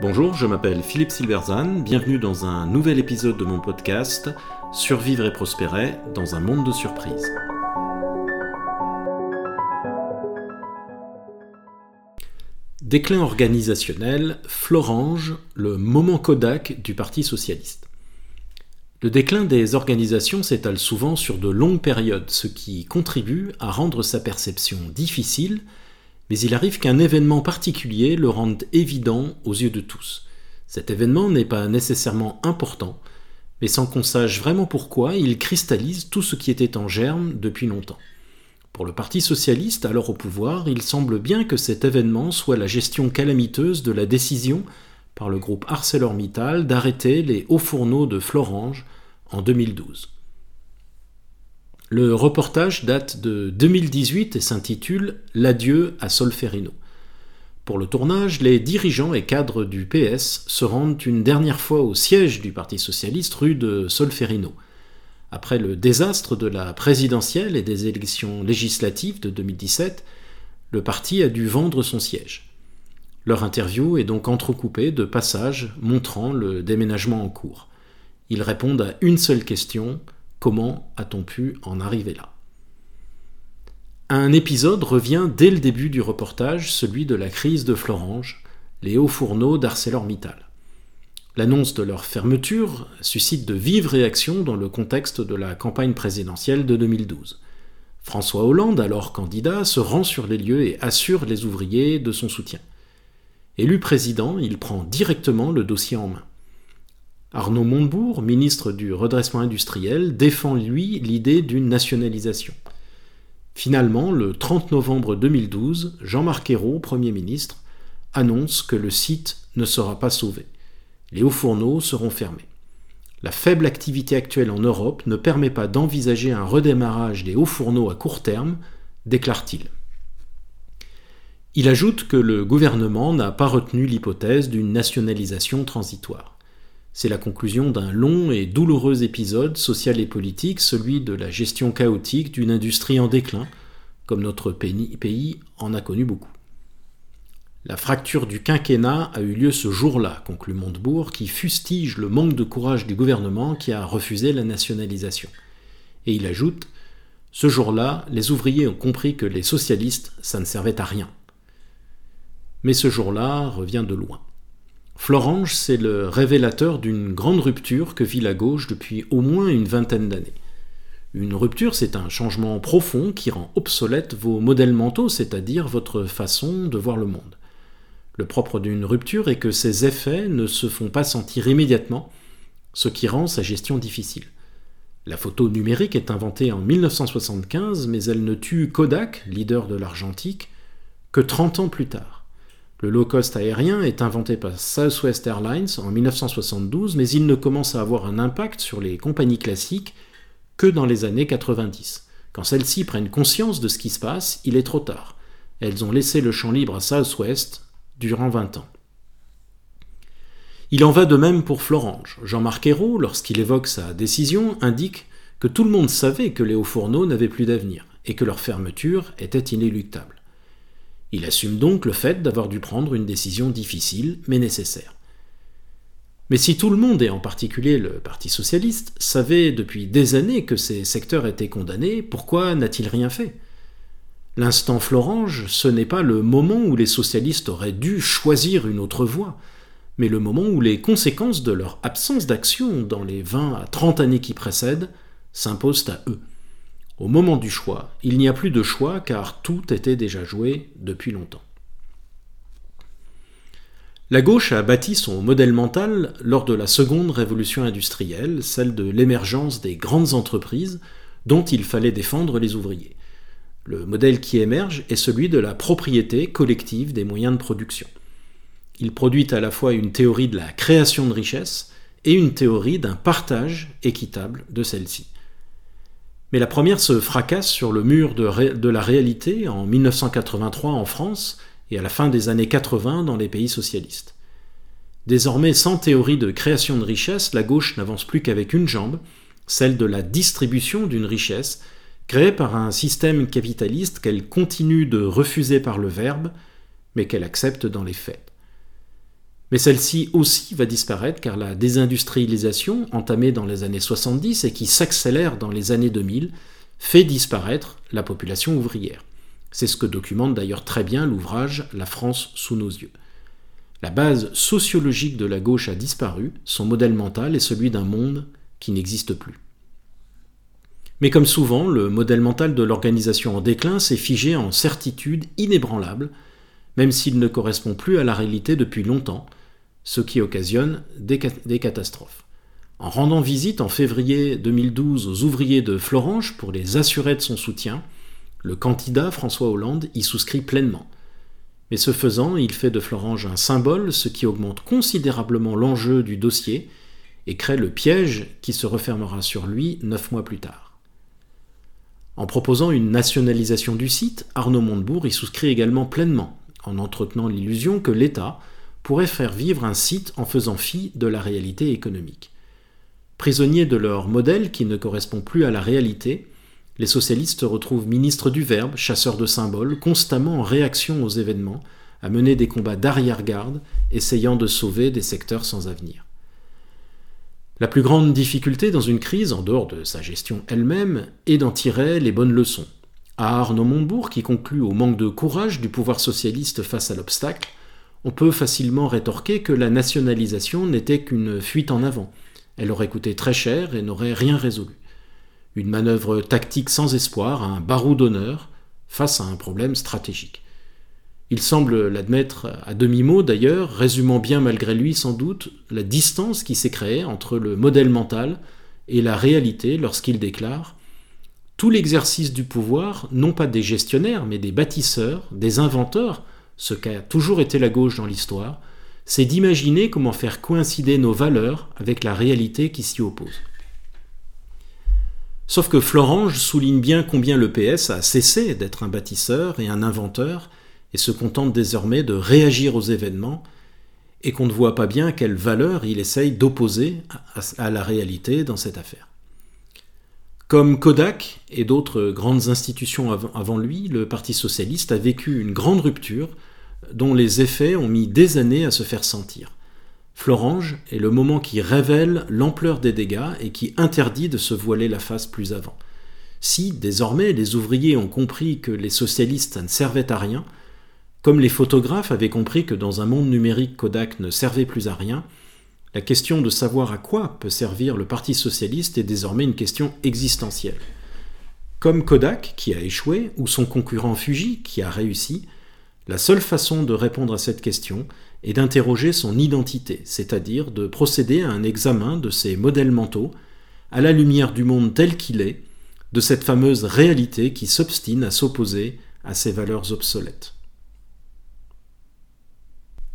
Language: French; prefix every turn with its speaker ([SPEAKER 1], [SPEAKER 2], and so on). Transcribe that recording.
[SPEAKER 1] Bonjour, je m'appelle Philippe Silverzan, bienvenue dans un nouvel épisode de mon podcast Survivre et prospérer dans un monde de surprises. Déclin organisationnel, Florange, le moment Kodak du Parti socialiste. Le déclin des organisations s'étale souvent sur de longues périodes, ce qui contribue à rendre sa perception difficile mais il arrive qu'un événement particulier le rende évident aux yeux de tous. Cet événement n'est pas nécessairement important, mais sans qu'on sache vraiment pourquoi, il cristallise tout ce qui était en germe depuis longtemps. Pour le Parti socialiste, alors au pouvoir, il semble bien que cet événement soit la gestion calamiteuse de la décision par le groupe ArcelorMittal d'arrêter les hauts fourneaux de Florange en 2012. Le reportage date de 2018 et s'intitule L'adieu à Solferino. Pour le tournage, les dirigeants et cadres du PS se rendent une dernière fois au siège du Parti socialiste rue de Solferino. Après le désastre de la présidentielle et des élections législatives de 2017, le parti a dû vendre son siège. Leur interview est donc entrecoupée de passages montrant le déménagement en cours. Ils répondent à une seule question Comment a-t-on pu en arriver là? Un épisode revient dès le début du reportage, celui de la crise de Florange, les hauts fourneaux d'ArcelorMittal. L'annonce de leur fermeture suscite de vives réactions dans le contexte de la campagne présidentielle de 2012. François Hollande, alors candidat, se rend sur les lieux et assure les ouvriers de son soutien. Élu président, il prend directement le dossier en main. Arnaud Montebourg, ministre du redressement industriel, défend lui l'idée d'une nationalisation. Finalement, le 30 novembre 2012, Jean-Marc Ayrault, Premier ministre, annonce que le site ne sera pas sauvé. Les hauts fourneaux seront fermés. La faible activité actuelle en Europe ne permet pas d'envisager un redémarrage des hauts fourneaux à court terme, déclare-t-il. Il ajoute que le gouvernement n'a pas retenu l'hypothèse d'une nationalisation transitoire. C'est la conclusion d'un long et douloureux épisode social et politique, celui de la gestion chaotique d'une industrie en déclin, comme notre pays en a connu beaucoup. La fracture du quinquennat a eu lieu ce jour-là, conclut Montebourg, qui fustige le manque de courage du gouvernement qui a refusé la nationalisation. Et il ajoute Ce jour-là, les ouvriers ont compris que les socialistes, ça ne servait à rien. Mais ce jour-là revient de loin. Florange, c'est le révélateur d'une grande rupture que vit la gauche depuis au moins une vingtaine d'années. Une rupture, c'est un changement profond qui rend obsolète vos modèles mentaux, c'est-à-dire votre façon de voir le monde. Le propre d'une rupture est que ses effets ne se font pas sentir immédiatement, ce qui rend sa gestion difficile. La photo numérique est inventée en 1975, mais elle ne tue Kodak, leader de l'argentique, que 30 ans plus tard. Le low-cost aérien est inventé par Southwest Airlines en 1972, mais il ne commence à avoir un impact sur les compagnies classiques que dans les années 90. Quand celles-ci prennent conscience de ce qui se passe, il est trop tard. Elles ont laissé le champ libre à Southwest durant 20 ans. Il en va de même pour Florange. Jean-Marc Ayrault, lorsqu'il évoque sa décision, indique que tout le monde savait que les hauts fourneaux n'avaient plus d'avenir et que leur fermeture était inéluctable. Il assume donc le fait d'avoir dû prendre une décision difficile mais nécessaire. Mais si tout le monde, et en particulier le Parti socialiste, savait depuis des années que ces secteurs étaient condamnés, pourquoi n'a-t-il rien fait? L'instant Florange, ce n'est pas le moment où les socialistes auraient dû choisir une autre voie, mais le moment où les conséquences de leur absence d'action dans les 20 à 30 années qui précèdent s'imposent à eux. Au moment du choix, il n'y a plus de choix car tout était déjà joué depuis longtemps. La gauche a bâti son modèle mental lors de la seconde révolution industrielle, celle de l'émergence des grandes entreprises dont il fallait défendre les ouvriers. Le modèle qui émerge est celui de la propriété collective des moyens de production. Il produit à la fois une théorie de la création de richesses et une théorie d'un partage équitable de celle-ci. Mais la première se fracasse sur le mur de, la réalité en 1983 en France et à la fin des années 80 dans les pays socialistes. Désormais sans théorie de création de richesse, la gauche n'avance plus qu'avec une jambe, celle de la distribution d'une richesse, créée par un système capitaliste qu'elle continue de refuser par le verbe, mais qu'elle accepte dans les faits. Mais celle-ci aussi va disparaître car la désindustrialisation, entamée dans les années 70 et qui s'accélère dans les années 2000, fait disparaître la population ouvrière. C'est ce que documente d'ailleurs très bien l'ouvrage La France sous nos yeux. La base sociologique de la gauche a disparu, son modèle mental est celui d'un monde qui n'existe plus. Mais comme souvent, le modèle mental de l'organisation en déclin s'est figé en certitude inébranlable, même s'il ne correspond plus à la réalité depuis longtemps, ce qui occasionne des, catastrophes. En rendant visite en février 2012 aux ouvriers de Florange pour les assurer de son soutien, le candidat François Hollande y souscrit pleinement. Mais ce faisant, il fait de Florange un symbole, ce qui augmente considérablement l'enjeu du dossier et crée le piège qui se refermera sur lui neuf mois plus tard. En proposant une nationalisation du site, Arnaud Montebourg y souscrit également pleinement, en entretenant l'illusion que l'État pourrait faire vivre un site en faisant fi de la réalité économique. Prisonniers de leur modèle qui ne correspond plus à la réalité, les socialistes retrouvent ministres du verbe, chasseurs de symboles, constamment en réaction aux événements, à mener des combats d'arrière-garde, essayant de sauver des secteurs sans avenir. La plus grande difficulté dans une crise, en dehors de sa gestion elle-même, est d'en tirer les bonnes leçons. À Arnaud Montebourg, qui conclut au manque de courage du pouvoir socialiste face à l'obstacle, on peut facilement rétorquer que la nationalisation n'était qu'une fuite en avant. Elle aurait coûté très cher et n'aurait rien résolu. Une manœuvre tactique sans espoir, un barreau d'honneur, face à un problème stratégique. Il semble l'admettre à demi-mot d'ailleurs, résumant bien malgré lui sans doute la distance qui s'est créée entre le modèle mental et la réalité lorsqu'il déclare Tout l'exercice du pouvoir, non pas des gestionnaires, mais des bâtisseurs, des inventeurs, ce qu'a toujours été la gauche dans l'histoire, c'est d'imaginer comment faire coïncider nos valeurs avec la réalité qui s'y oppose. Sauf que Florange souligne bien combien le PS a cessé d'être un bâtisseur et un inventeur et se contente désormais de réagir aux événements et qu'on ne voit pas bien quelle valeur il essaye d'opposer à la réalité dans cette affaire. Comme Kodak et d'autres grandes institutions avant lui, le Parti socialiste a vécu une grande rupture dont les effets ont mis des années à se faire sentir. Florange est le moment qui révèle l'ampleur des dégâts et qui interdit de se voiler la face plus avant. Si, désormais, les ouvriers ont compris que les socialistes ne servaient à rien, comme les photographes avaient compris que dans un monde numérique Kodak ne servait plus à rien, la question de savoir à quoi peut servir le Parti socialiste est désormais une question existentielle. Comme Kodak, qui a échoué, ou son concurrent Fuji, qui a réussi, la seule façon de répondre à cette question est d'interroger son identité, c'est-à-dire de procéder à un examen de ses modèles mentaux, à la lumière du monde tel qu'il est, de cette fameuse réalité qui s'obstine à s'opposer à ses valeurs obsolètes.